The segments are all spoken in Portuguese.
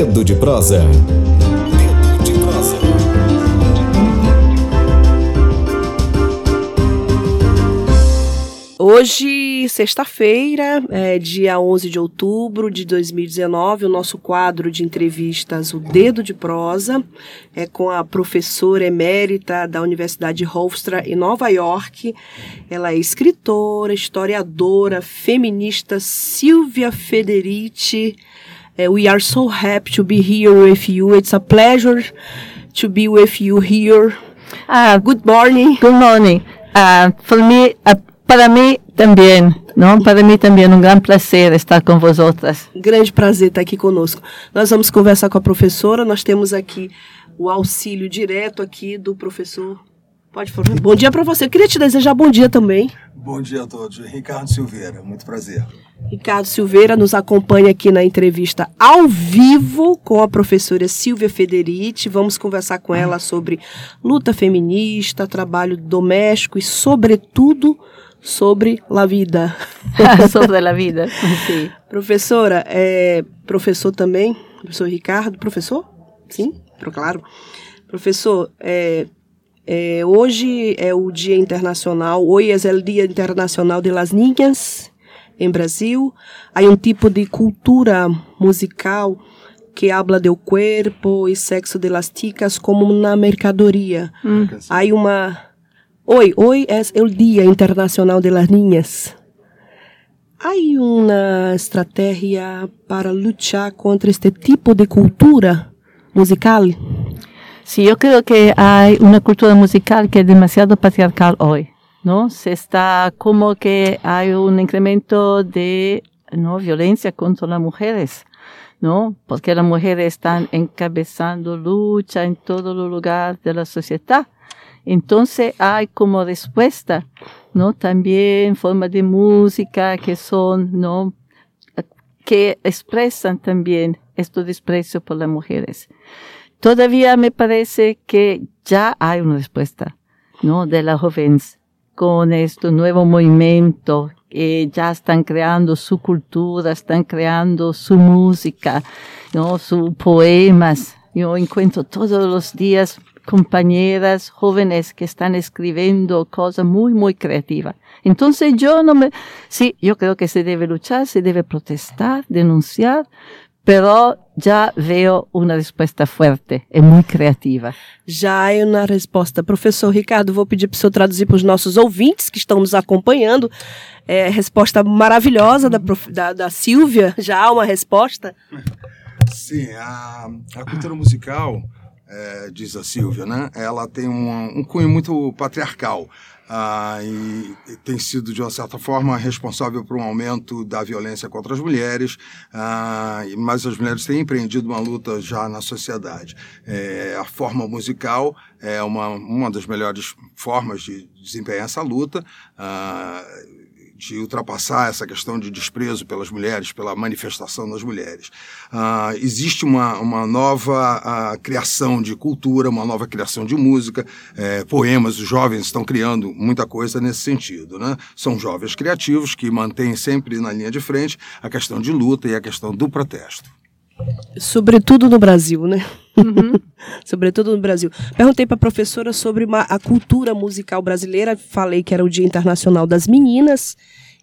Dedo de prosa. Dedo de prosa. Hoje, sexta-feira, é dia 11 de outubro de 2019, o nosso quadro de entrevistas, o Dedo de Prosa, é com a professora emérita da Universidade Hofstra em Nova York. Ela é escritora, historiadora, feminista Silvia Federici. É, we are so happy to be here with you. It's a pleasure to be with you here. Ah, Good morning. good morning. Ah, for me, ah, para mim também, não? Para mim também é um grande prazer estar com vosotras. Grande prazer estar aqui conosco. Nós vamos conversar com a professora. Nós temos aqui o auxílio direto aqui do professor. Pode falar. Bom dia para você. Eu queria te desejar bom dia também. Bom dia a todos. Ricardo Silveira, muito prazer. Ricardo Silveira nos acompanha aqui na entrevista ao vivo com a professora Silvia Federici. Vamos conversar com ela sobre luta feminista, trabalho doméstico e, sobretudo, sobre a vida. Sobre a vida. Sim. Professora, é professor também, professor Ricardo, professor? Sim, claro. Professor, é, é, hoje é o Dia Internacional, hoje é o Dia Internacional de las Niñas em Brasil. Há um tipo de cultura musical que habla do corpo e sexo de las chicas como uma mercadoria. Há uma... Hoy, hoy es el Día Internacional de las Niñas. Hay una estrategia para luchar contra este tipo de cultura musical? Sí, yo creo que hay una cultura musical que es demasiado patriarcal hoy, ¿no? Se está como que hay un incremento de, ¿no? Violencia contra las mujeres, ¿no? Porque las mujeres están encabezando lucha en todos los lugares de la sociedad. Entonces hay como respuesta, ¿no? También formas de música que son, ¿no? Que expresan también este desprecio por las mujeres. Todavía me parece que ya hay una respuesta, ¿no? De las jóvenes con este nuevo movimiento que ya están creando su cultura, están creando su música, ¿no? Sus poemas. Yo encuentro todos los días compañeras jóvenes que están escribiendo cosas muy, muy creativas. Entonces yo no me, sí, yo creo que se debe luchar, se debe protestar, denunciar, pero já veo uma resposta forte e muito criativa. Já é uma resposta. Professor Ricardo, vou pedir para o senhor traduzir para os nossos ouvintes que estão nos acompanhando. É, resposta maravilhosa da, prof- da, da Silvia. Já há uma resposta? Sim, a, a cultura musical, é, diz a Silvia, né? Ela tem um, um cunho muito patriarcal. Ah, e, tem sido, de uma certa forma, responsável por um aumento da violência contra as mulheres, ah, mas as mulheres têm empreendido uma luta já na sociedade. É, a forma musical é uma, uma das melhores formas de desempenhar essa luta. ah, de ultrapassar essa questão de desprezo pelas mulheres, pela manifestação das mulheres. Ah, existe uma, uma nova ah, criação de cultura, uma nova criação de música, eh, poemas, os jovens estão criando muita coisa nesse sentido. Né? São jovens criativos que mantêm sempre na linha de frente a questão de luta e a questão do protesto. Sobretudo no Brasil, né? Sobretudo no Brasil. Perguntei para a professora sobre uma- a cultura musical brasileira. Falei que era o Dia Internacional das Meninas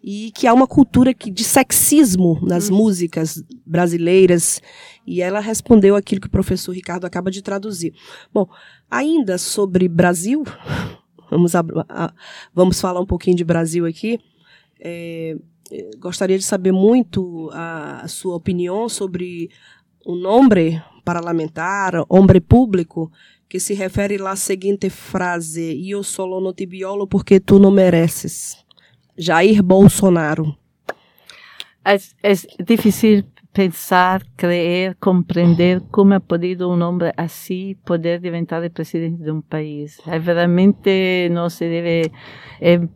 e que há uma cultura que, de sexismo nas músicas brasileiras. E ela respondeu aquilo que o professor Ricardo acaba de traduzir. Bom, ainda sobre Brasil, vamos, ab- a- vamos falar um pouquinho de Brasil aqui. É, eh, gostaria de saber muito a, a sua opinião sobre um homem parlamentar, homem público, que se refere à seguinte frase: Eu solo não te violo porque tu não mereces. Jair Bolsonaro. Es, es difícil pensar, creer, comprender cómo ha podido un hombre así poder levantar el presidente de un país. Eh, Realmente no se debe... eh,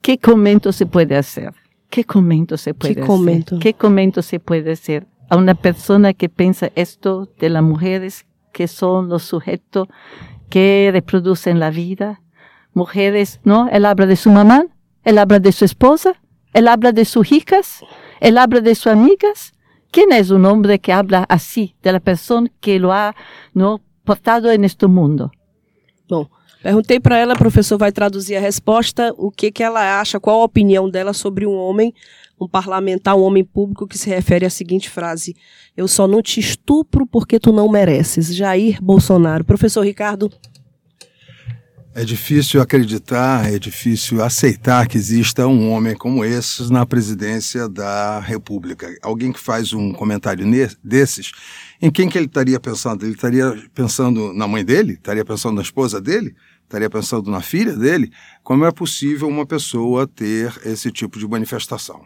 ¿Qué comento se puede hacer? ¿Qué comento se hacer? comento? ¿Qué comento se puede hacer a una persona que piensa esto de las mujeres que son los sujetos que reproducen la vida? Mujeres, ¿no? Él habla de su mamá, él habla de su esposa, él habla de sus hijas, él habla de sus amigas. ¿Quién es un hombre que habla así de la persona que lo ha no, portado en este mundo? Bom, perguntei para ela, o professor vai traduzir a resposta, o que, que ela acha, qual a opinião dela sobre um homem, um parlamentar, um homem público que se refere à seguinte frase: Eu só não te estupro porque tu não mereces. Jair Bolsonaro. Professor Ricardo. É difícil acreditar, é difícil aceitar que exista um homem como esse na presidência da República. Alguém que faz um comentário desses, em quem que ele estaria pensando? Ele estaria pensando na mãe dele? Estaria pensando na esposa dele? Estaria pensando na filha dele? Como é possível uma pessoa ter esse tipo de manifestação?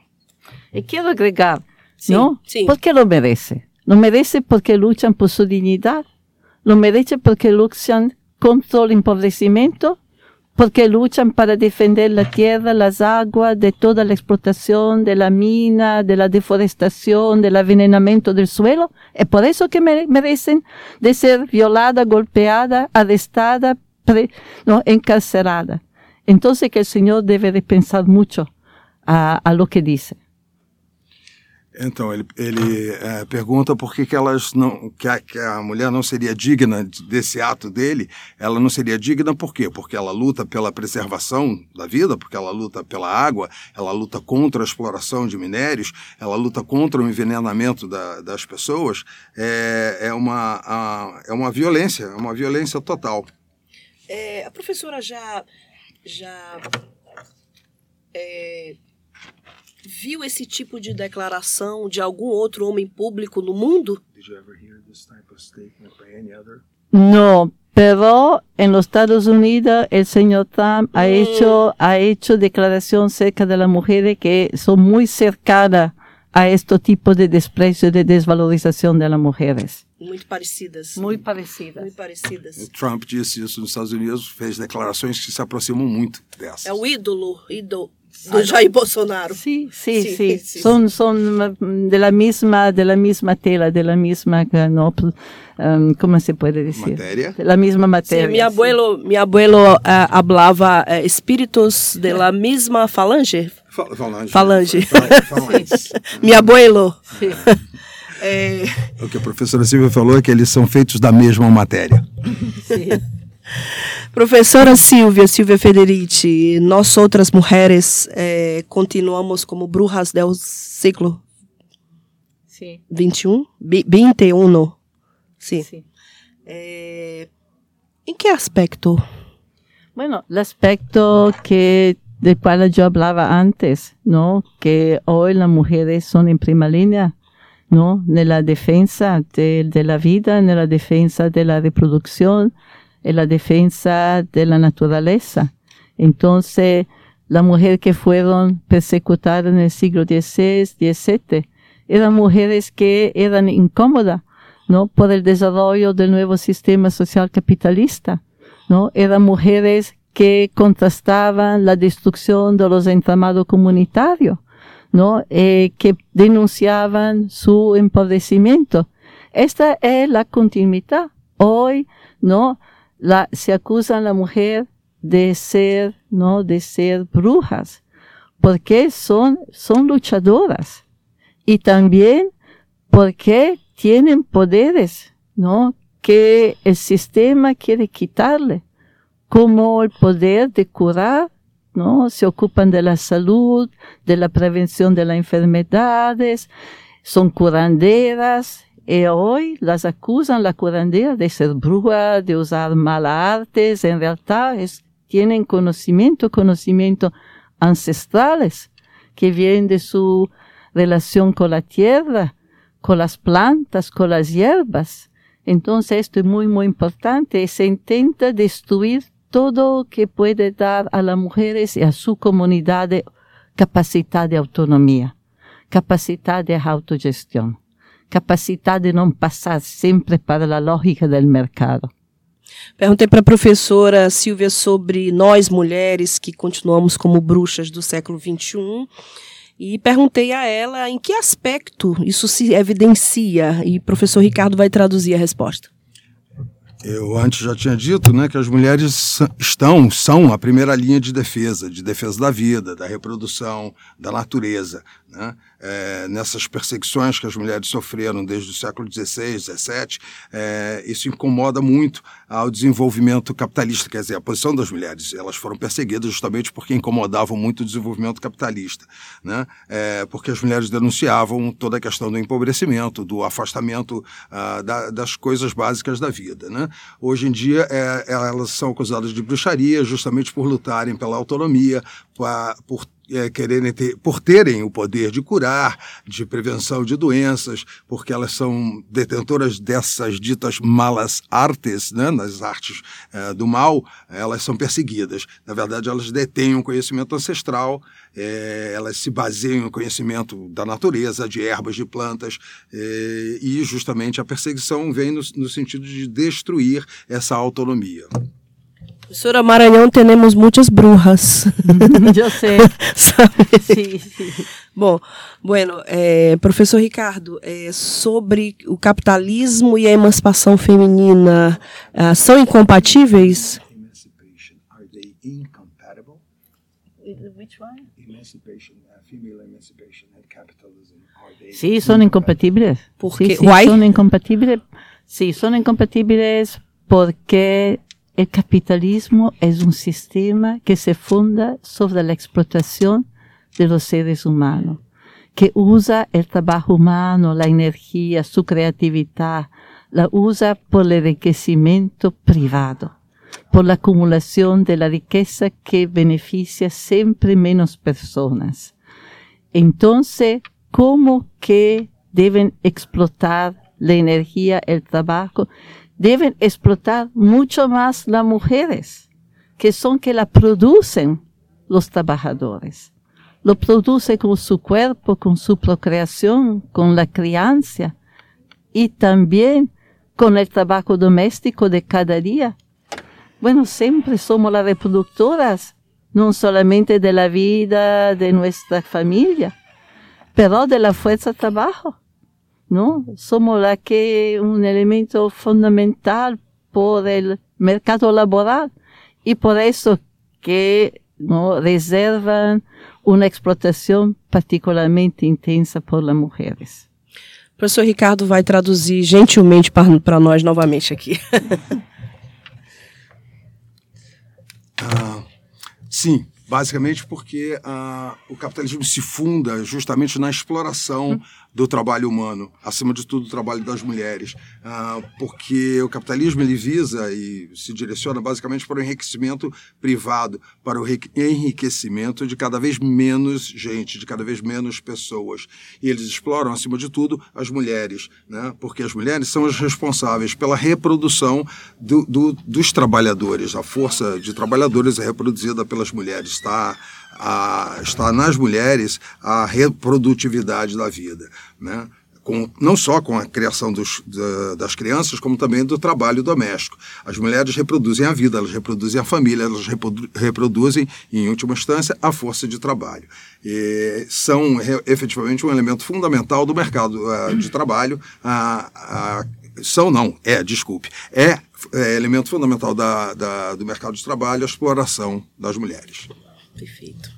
E quero agregar, sim, não? Sim. Porque lo merece. Lo merece porque lutam por sua dignidade. Lo merece porque lutam contra el empobrecimiento, porque luchan para defender la tierra, las aguas, de toda la explotación, de la mina, de la deforestación, del envenenamiento del suelo. Es por eso que merecen de ser violada, golpeada, arrestada, no, encarcerada. Entonces que el Señor debe de pensar mucho a, a lo que dice. Então, ele, ele é, pergunta por que, que, elas não, que a, que, a, mulher não seria digna desse ato dele. Ela não seria digna por quê? Porque ela luta pela preservação da vida, porque ela luta pela água, ela luta contra a exploração de minérios, ela luta contra o envenenamento da, das pessoas. É, é, uma, a, é uma violência, é uma violência total. É, a professora já, já é, viu esse tipo de declaração de algum outro homem público no mundo? No, pero en los Estados Unidos el señor Trump ha mm. hecho ha hecho declaración cerca de las mujeres que son muy cercanas a este tipo de desprecio de desvalorização de las mujeres. Muito parecidas. Muito parecidas. Muito parecidas. O Trump disse isso nos Estados Unidos, fez declarações que se aproximam muito dessas. É o ídolo, ídolo, do Jair Bolsonaro. Sí. Son, son de la misma, de la misma tela, de la misma, no, um, ¿cómo se puede decir? Materia. De la misma materia. Sí, mi abuelo, mi abuelo uh, hablaba uh, espíritus de la misma falange. falange. Falange. falange. mi abuelo. Sí. é... O que a professora Silvia falou é que eles são feitos da mesma matéria. Sim. Professora Silvia, Silvia Federici, nós outras mulheres eh, continuamos como brujas del século sí. 21, 21, sí. sí. Eh, ¿En qué aspecto? Bueno, el aspecto que del cual yo hablaba antes, ¿no? Que hoy las mujeres son en prima línea, ¿no? En la defensa de, de la vida, en la defensa de la reproducción, en la defensa de la naturaleza. Entonces, las mujeres que fueron persecutadas en el siglo XVI, XVII, eran mujeres que eran incómodas, ¿no? Por el desarrollo del nuevo sistema social capitalista, ¿no? Eran mujeres que contrastaban la destrucción de los entramados comunitarios, ¿no? Eh, que denunciaban su empobrecimiento. Esta es la continuidad. Hoy, ¿no? La, se acusa a la mujer de ser, ¿no? De ser brujas, porque son, son luchadoras. Y también porque tienen poderes, ¿no? Que el sistema quiere quitarle, como el poder de curar, ¿no? Se ocupan de la salud, de la prevención de las enfermedades, son curanderas, y hoy las acusan la curandera de ser bruja, de usar malas artes. En realidad es, tienen conocimiento, conocimiento ancestrales que vienen de su relación con la tierra, con las plantas, con las hierbas. Entonces esto es muy, muy importante. Se intenta destruir todo que puede dar a las mujeres y a su comunidad de capacidad de autonomía, capacidad de autogestión. Capacidade de não passar sempre para a lógica do mercado. Perguntei para a professora Silvia sobre nós mulheres que continuamos como bruxas do século XXI e perguntei a ela em que aspecto isso se evidencia e o professor Ricardo vai traduzir a resposta. Eu antes já tinha dito né, que as mulheres estão, são a primeira linha de defesa, de defesa da vida, da reprodução, da natureza, Né? É, nessas perseguições que as mulheres sofreram desde o século XVI, XVII, é, isso incomoda muito ao desenvolvimento capitalista, quer dizer, a posição das mulheres. Elas foram perseguidas justamente porque incomodavam muito o desenvolvimento capitalista, né? É, porque as mulheres denunciavam toda a questão do empobrecimento, do afastamento ah, da, das coisas básicas da vida. Né? Hoje em dia, é, elas são acusadas de bruxaria justamente por lutarem pela autonomia, por é, quererem ter, por terem o poder de curar, de prevenção de doenças, porque elas são detentoras dessas ditas malas artes, né, nas artes é, do mal, elas são perseguidas. Na verdade, elas detêm um conhecimento ancestral, é, elas se baseiam no conhecimento da natureza, de ervas, de plantas, é, e justamente a perseguição vem no, no sentido de destruir essa autonomia. Professora Maranhão, temos muitas brujas. Eu sei. sim, sim. Bom, bueno, é, professor Ricardo, é, sobre o capitalismo e a emancipação feminina, uh, são incompatíveis? Sí, son incompatibles. Porque, sí, sí, son incompatibles. Sí, son incompatibles porque el capitalismo es un sistema que se funda sobre la explotación de los seres humanos, que usa el trabajo humano, la energía, su creatividad, la usa por el enriquecimiento privado, por la acumulación de la riqueza que beneficia siempre menos personas. Entonces, ¿cómo que deben explotar la energía, el trabajo? Deben explotar mucho más las mujeres, que son que la producen los trabajadores. Lo produce con su cuerpo, con su procreación, con la crianza y también con el trabajo doméstico de cada día. Bueno, siempre somos las reproductoras, no solamente de la vida de nuestra familia, pero de la fuerza de trabajo. ¿No? Somos la que un elemento fundamental por el mercado laboral y por eso que ¿no? reservan uma explotação particularmente intensa por las mujeres. O professor Ricardo vai traduzir gentilmente para nós novamente aqui. ah, sim, basicamente porque ah, o capitalismo se funda justamente na exploração do trabalho humano, acima de tudo o trabalho das mulheres, ah, porque o capitalismo ele visa e se direciona basicamente para o enriquecimento privado, para o enriquecimento de cada vez menos gente, de cada vez menos pessoas. E eles exploram, acima de tudo, as mulheres, né? porque as mulheres são as responsáveis pela reprodução do, do, dos trabalhadores. A força de trabalhadores é reproduzida pelas mulheres, está a, está nas mulheres a reprodutividade da vida, né? Com, não só com a criação dos, da, das crianças, como também do trabalho doméstico. As mulheres reproduzem a vida, elas reproduzem a família, elas reprodu, reproduzem, em última instância, a força de trabalho. E são re, efetivamente um elemento fundamental do mercado uh, de trabalho. Uh, uh, são, não, é, desculpe, é, é elemento fundamental da, da, do mercado de trabalho a exploração das mulheres. Perfeito.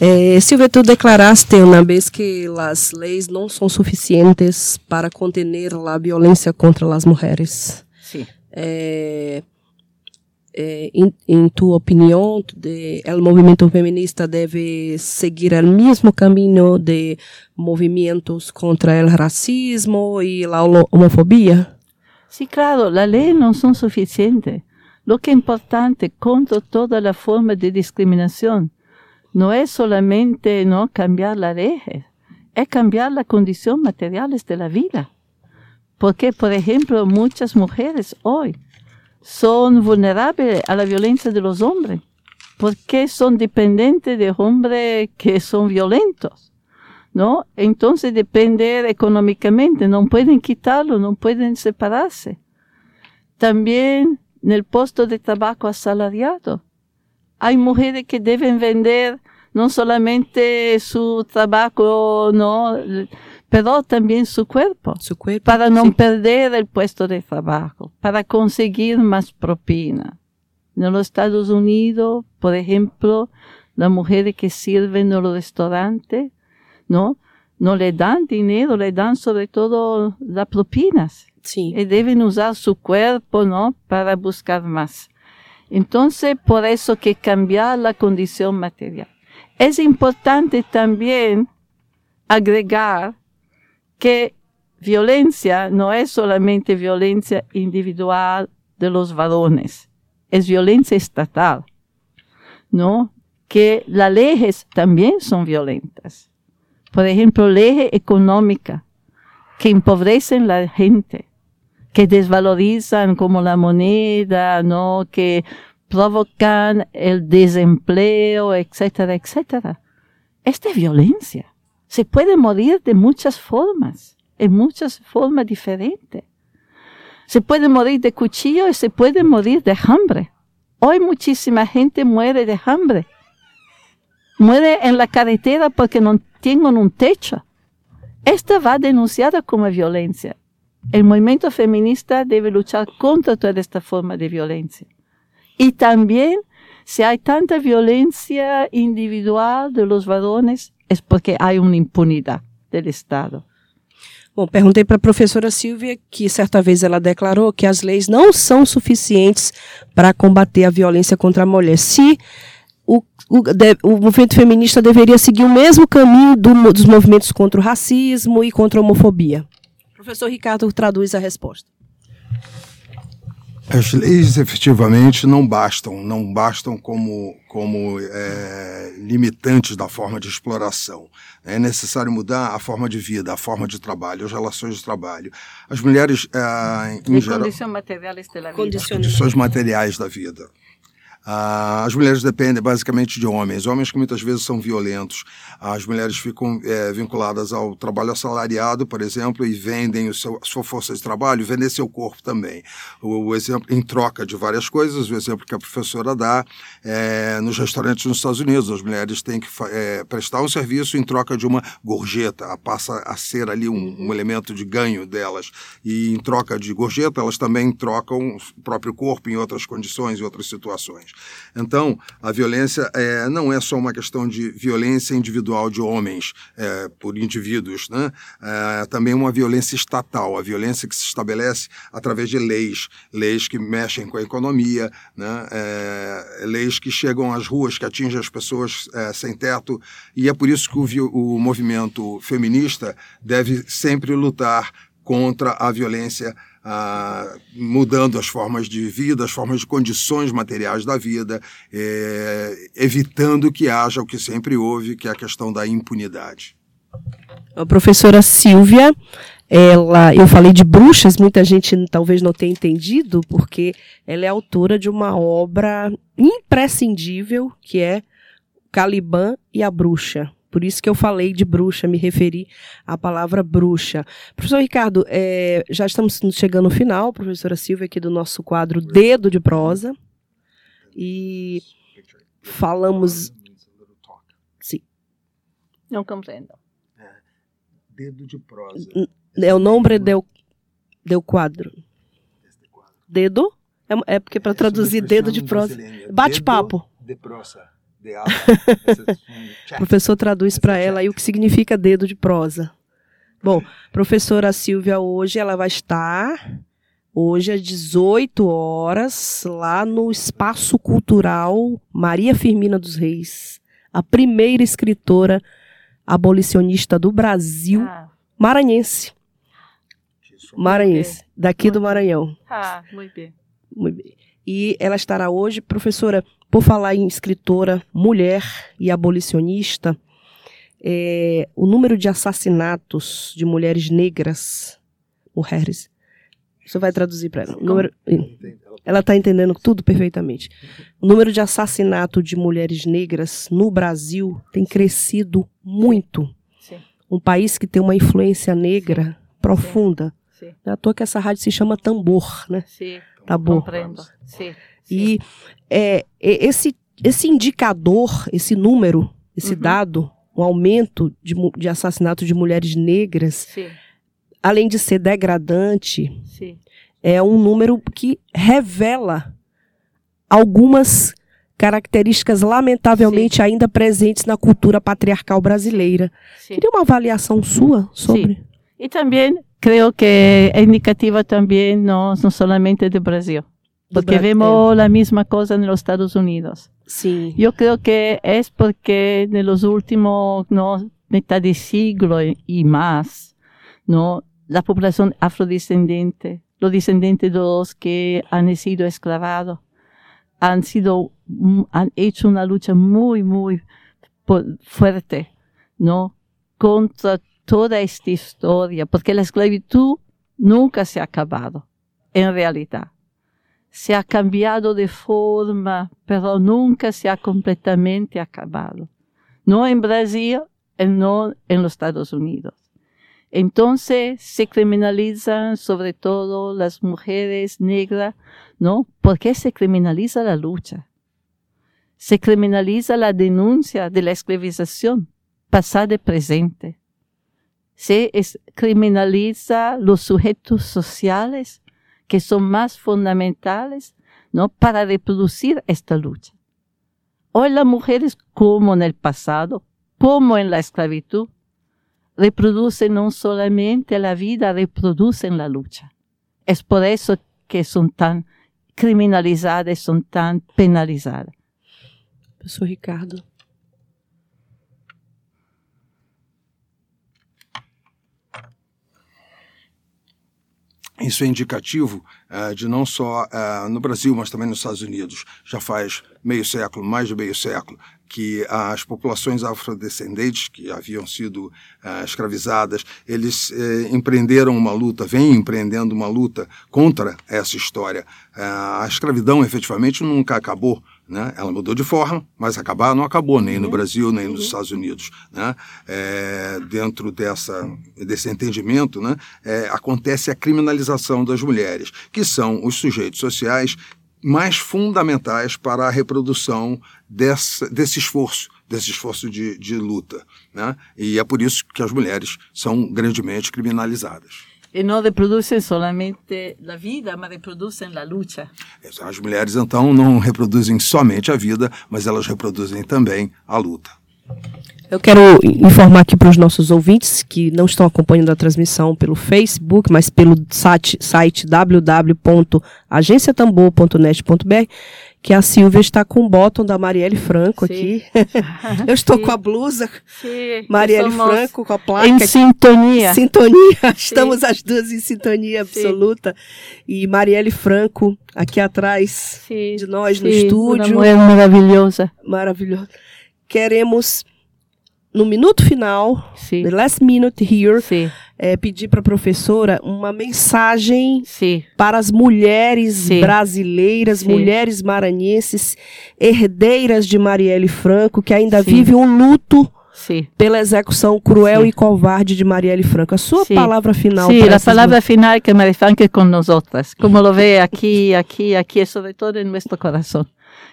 Eh, Silvia, tú declaraste una vez que las leyes no son suficientes para contener la violencia contra las mujeres. Sí. Eh, eh, en, en, tu opinión, de, el movimiento feminista debe seguir el mismo camino de movimientos contra el racismo y la homofobia? Sí, claro, las leyes no son suficientes. Lo que es importante contra toda la forma de discriminación no es solamente no cambiar la ley, es cambiar las condiciones materiales de la vida. Porque, por ejemplo, muchas mujeres hoy son vulnerables a la violencia de los hombres, porque son dependientes de hombres que son violentos. ¿No? Entonces depender económicamente, no pueden quitarlo, no pueden separarse. También en el puesto de trabajo asalariado. Hay mujeres que deben vender no solamente su trabajo, no, pero también su cuerpo, su cuerpo para no sí. perder el puesto de trabajo, para conseguir más propina. En los Estados Unidos, por ejemplo, las mujeres que sirven en los restaurantes ¿no? No le dan dinero, le dan sobre todo las propinas. Sim. Y deben usar su cuerpo, ¿no? Para buscar más. Entonces, por eso que cambiar la condición material. Es importante también agregar que violencia no es solamente violencia individual de los varones, es violencia estatal, ¿no? Que las leyes también son violentas. Por ejemplo, leyes económicas que empobrecen la gente, que desvalorizan como la moneda, ¿no? Que provocan el desempleo, etcétera, etcétera. Esta es violencia. Se puede morir de muchas formas, en muchas formas diferentes. Se puede morir de cuchillo y se puede morir de hambre. Hoy muchísima gente muere de hambre. Muere en la carretera porque no tienen un techo. Esta va denunciada como violencia. El movimiento feminista debe luchar contra toda esta forma de violencia. Y también, si hay tanta violencia individual de los varones, es porque hay uma impunidade do Estado. Bom, perguntei para a professora Silvia que certa vez ela declarou que as leis não são suficientes para combater a violência contra a mulher. Se o, de, o movimento feminista deveria seguir o mesmo caminho do, dos movimentos contra o racismo e contra a homofobia. O professor Ricardo traduz a resposta. As leis efetivamente não bastam, não bastam como, como é, limitantes da forma de exploração. É necessário mudar a forma de vida, a forma de trabalho, as relações de trabalho. As mulheres, é, em geral, condições materiais da vida. As mulheres dependem basicamente de homens, homens que muitas vezes são violentos. As mulheres ficam é, vinculadas ao trabalho assalariado, por exemplo, e vendem o seu, a sua força de trabalho, vendem seu corpo também. O, o, exemplo, em troca de várias coisas, o exemplo que a professora dá é, nos restaurantes nos Estados Unidos, as mulheres têm que é, prestar um serviço em troca de uma gorjeta, passa a ser ali um, um elemento de ganho delas. E em troca de gorjeta, elas também trocam o próprio corpo em outras condições, em outras situações. Então, a violência é, não é só uma questão de violência individual de homens é, por indivíduos, né? É, também uma violência estatal, a violência que se estabelece através de leis, leis que mexem com a economia, né? É, leis que chegam às ruas, que atingem as pessoas é, sem teto, e é por isso que o, o movimento feminista deve sempre lutar contra a violência ah, mudando as formas de vida, as formas de condições materiais da vida, é, evitando que haja o que sempre houve, que é a questão da impunidade. A professora Silvia, ela, eu falei de bruxas, muita gente talvez não tenha entendido, porque ela é autora de uma obra imprescindível, que é Caliban e a Bruxa. Por isso que eu falei de bruxa, me referi à palavra bruxa. Professor Ricardo, é, já estamos chegando no final, professora Silvia, aqui do nosso quadro Dedo de Prosa. E falamos. Sim. Não compreendo. Dedo de prosa. É o nome del, del quadro. Dedo? É, é porque para traduzir dedo de prosa. Bate-papo. De prosa. O professor traduz para ela aí o que significa dedo de prosa. Bom, professora Silvia hoje ela vai estar hoje às 18 horas lá no Espaço Cultural Maria Firmina dos Reis, a primeira escritora abolicionista do Brasil, ah. maranhense. Maranhense, daqui do Maranhão. Ah, muito bem. Muito bem. E ela estará hoje, professora, por falar em escritora, mulher e abolicionista, é, o número de assassinatos de mulheres negras, mulheres, você vai traduzir para ela. Número, ela está entendendo tudo perfeitamente. O número de assassinato de mulheres negras no Brasil tem crescido muito. Sim. Um país que tem uma influência negra profunda. Sim. É à toa que essa rádio se chama Tambor, né? Sim. Tambor. Compreendo. Sim. E é, esse, esse indicador, esse número, esse uhum. dado, um aumento de, de assassinato de mulheres negras, Sim. além de ser degradante, Sim. é um número que revela algumas características lamentavelmente Sim. ainda presentes na cultura patriarcal brasileira. Sim. Queria uma avaliação sua sobre. Sim. E também creio que é indicativa também não, não somente do Brasil. Porque Bra vemos a mesma coisa nos Estados Unidos. Sim. Eu creio que é porque nos últimos no, metade de siglo e mais, no, a população afrodescendente, os descendentes dos que han sido esclavados, han sido han hecho una lucha muy muy fuerte, ¿no? Contra toda esta historia, porque la esclavitud nunca se ha acabado, en realidad. Se ha cambiado de forma, pero nunca se ha completamente acabado. No en Brasil, no en los Estados Unidos. Entonces se criminalizan sobre todo las mujeres negras, ¿no? ¿Por qué se criminaliza la lucha? Se criminaliza la denuncia de la esclavización pasada y presente. Se criminaliza los sujetos sociales que son más fundamentales, ¿no? Para reproducir esta lucha. Hoy las mujeres, como en el pasado, como en la esclavitud, reproducen no solamente la vida, reproducen la lucha. Es por eso que son tan criminalizadas, son tan penalizadas. Professor Ricardo. Isso é indicativo uh, de não só uh, no Brasil, mas também nos Estados Unidos. Já faz meio século, mais de meio século, que as populações afrodescendentes que haviam sido uh, escravizadas, eles empreenderam uma luta, vêm empreendendo uma luta contra essa história. A escravidão, efetivamente, nunca acabou. Né? Ela mudou de forma, mas acabar não acabou, nem no uhum. Brasil, nem nos uhum. Estados Unidos. Né? É, dentro dessa, desse entendimento, né, é, acontece a criminalização das mulheres, que são os sujeitos sociais mais fundamentais para a reprodução dessa, desse esforço, desse esforço de, de luta. Né? E é por isso que as mulheres são grandemente criminalizadas. E não reproduzem somente a vida, mas reproduzem a luta. As mulheres, então, não reproduzem somente a vida, mas elas reproduzem também a luta. Eu quero informar aqui para os nossos ouvintes que não estão acompanhando a transmissão pelo Facebook, mas pelo site, site www.agenciatambor.net.br, que a Silvia está com o bottom da Marielle Franco Sim. aqui. Eu estou Sim. com a blusa Sim. Marielle Franco com a placa. Em sintonia. Sintonia. Estamos as duas em sintonia absoluta. E Marielle Franco aqui atrás de nós no estúdio. Mulher maravilhosa. Maravilhosa. Queremos no minuto final, Sim. the last minute here, é, pedir para a professora uma mensagem Sim. para as mulheres Sim. brasileiras, mulheres maranhenses, herdeiras de Marielle Franco, que ainda vivem um luto pela execução cruel e covarde de Marielle Franco. A sua palavra final. Sim, a palavra final é que Marielle Franco é com nós outras. Como lo vê aqui, aqui, aqui, sobretudo em nosso coração.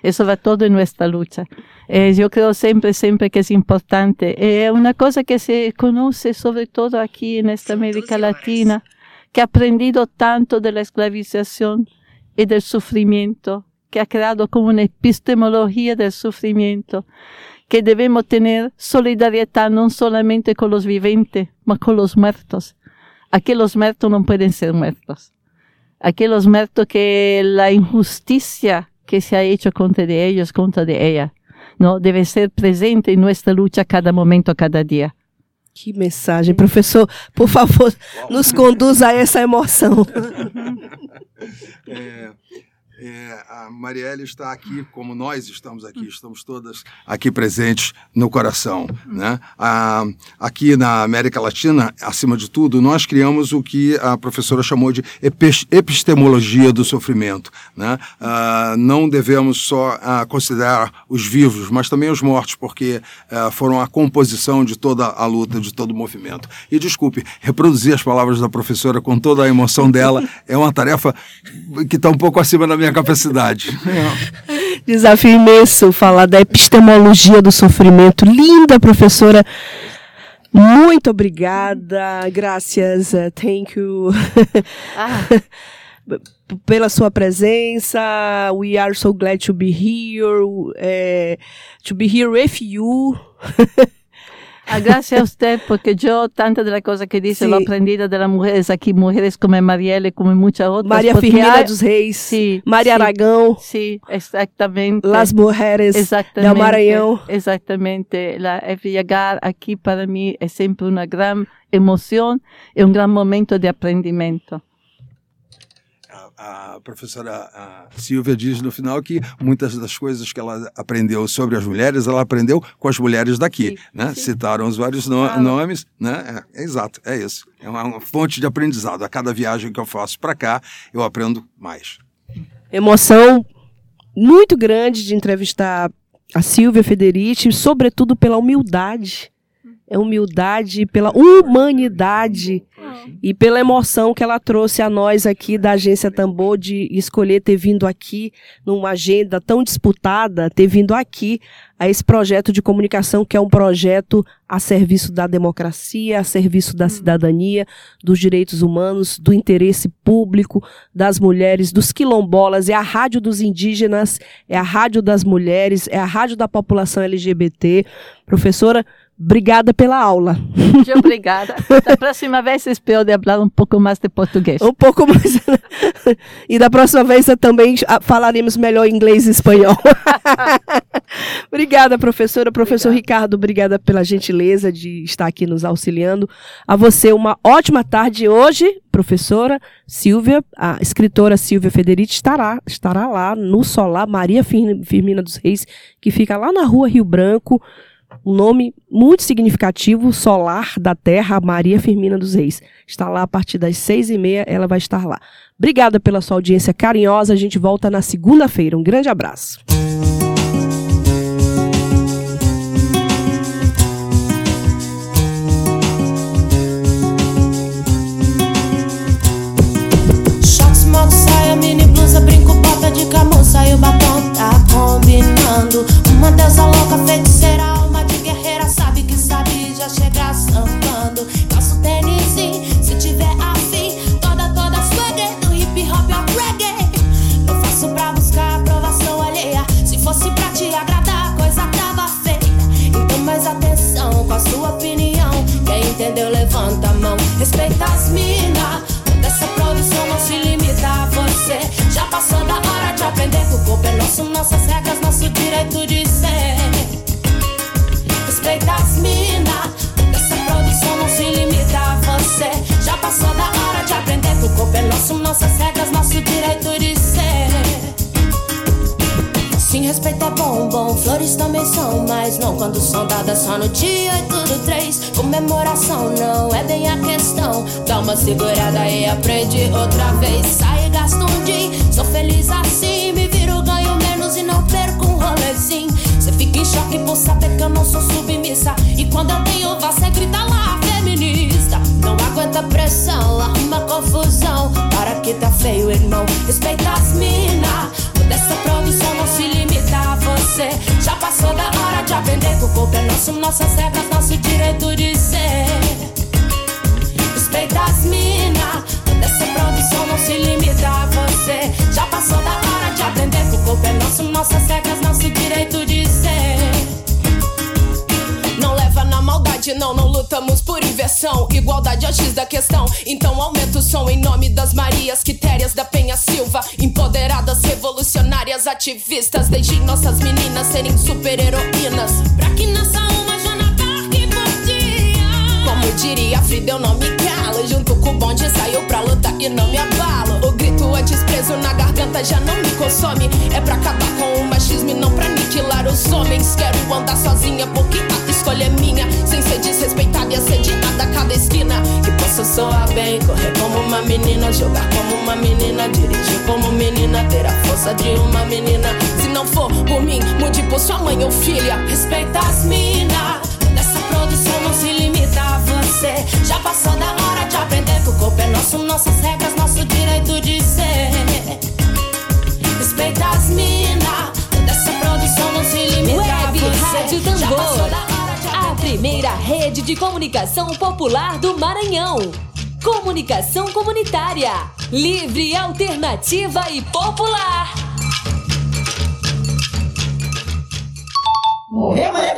E sobre todo en nuestra lucha. Eh, yo creo siempre, siempre que es importante. Es una cosa que se conoce sobre todo aquí en esta América Latina, que ha aprendido tanto de la esclavización y del sufrimiento, que ha creado como una epistemología del sufrimiento, que debemos tener solidaridad no solamente con los viventes, mas con los muertos. Aquí los muertos no pueden ser muertos. Aquí los muertos que la injusticia que se ha hecho contra de ellos, contra de ella. Não deve ser presente em nossa luta a cada momento, a cada dia. Que mensagem, professor. Por favor, nos conduza a essa emoção. é, é, a Marielle está aqui, como nós estamos aqui, estamos todas aqui presentes no coração. Né? Aqui na América Latina, acima de tudo, nós criamos o que a professora chamou de epistemologia do sofrimento. Né? Ah, não devemos só ah, considerar os vivos, mas também os mortos, porque ah, foram a composição de toda a luta, de todo o movimento. E desculpe, reproduzir as palavras da professora com toda a emoção dela é uma tarefa que está um pouco acima da minha minha capacidade. Desafio imenso falar da epistemologia do sofrimento. Linda, professora. Muito obrigada. Graças. Uh, thank you. Ah. pela sua presença. We are so glad to be here, é, to be here with you. Ah, gracias a usted, porque yo tanta de la cosa que dice Sí. lo aprendida de las mujeres aquí, mujeres como Marielle, como muchas otras. Porque Firmina hay- dos Reis, Sí, Maria sí. Aragão, Sí, exactamente. Las Mujeres Exactamente. del Maranhão. Exactamente. La, llegar aquí para mí es siempre una gran emoción y un gran momento de aprendimiento. A, a professora a Silvia diz no final que muitas das coisas que ela aprendeu sobre as mulheres, ela aprendeu com as mulheres daqui, Sim, né? sim. Citaram os vários no- Claro. nomes, né? É, é exato, é isso. É uma, uma fonte de aprendizado. A cada viagem que eu faço para cá, eu aprendo mais. emoção muito grande de entrevistar a Silvia Federici, sobretudo pela humildade. É humildade, pela humanidade e pela emoção que ela trouxe a nós aqui da Agência Tambor de escolher ter vindo aqui numa agenda tão disputada, ter vindo aqui a esse projeto de comunicação que é um projeto a serviço da democracia, a serviço da cidadania, dos direitos humanos, do interesse público, das mulheres, dos quilombolas, é a rádio dos indígenas, é a rádio das mulheres, é a rádio da população LGBT. Professora, obrigada pela aula. Muito obrigada. Da próxima vez espero de falar um pouco mais de português. Um pouco mais. e da próxima vez também falaremos melhor inglês e espanhol. obrigada, professora. Professor Ricardo, obrigada pela gentileza de estar aqui nos auxiliando. A você, uma ótima tarde hoje, professora Silvia, a escritora Silvia Federici estará, estará lá no Solar Maria Fir- Firmina dos Reis, que fica lá na rua Rio Branco. Nome muito significativo, Solar da Terra, Maria Firmina dos Reis. Está lá a partir das seis e meia, ela vai estar lá. Obrigada pela sua audiência carinhosa. A gente volta na segunda-feira. Um grande abraço. O batom tá combinando. Uma deusa louca, feiticeira, nossas regras, nosso direito de ser. Respeita as mina. Dessa produção não se limita a você. Já passou da hora de aprender que o corpo é nosso, nossas regras, nosso direito de ser. Não leva na maldade, não, não lutamos por inversão. Igualdade é o X da questão. Então aumenta o som em nome das Marias Quitérias da Penha Silva. Empoderadas, revolucionárias, ativistas. Deixem nossas meninas serem super-heroínas. Pra que nasça diria Frida, eu não me calo. Junto com o bonde saiu pra lutar e não me abalo. O grito antes preso na garganta já não me consome. É pra acabar com o machismo e não pra aniquilar os homens. Quero andar sozinha porque a escolha é minha. Sem ser desrespeitada e assediada a cada esquina. Que possa soar bem, correr como uma menina, jogar como uma menina, dirigir como menina, ter a força de uma menina. Se não for por mim, mude por sua mãe ou filha. Respeita as mina. Nessa produção não se limita a você. Já passou da hora de aprender que o corpo é nosso, nossas regras, nosso direito de ser. Respeita as mina. Dessa produção não se limita a Web você. Rádio Já passou Tambor, da hora de a primeira rede de comunicação popular do Maranhão. Comunicação comunitária. Livre, alternativa e popular. Morreu, Maria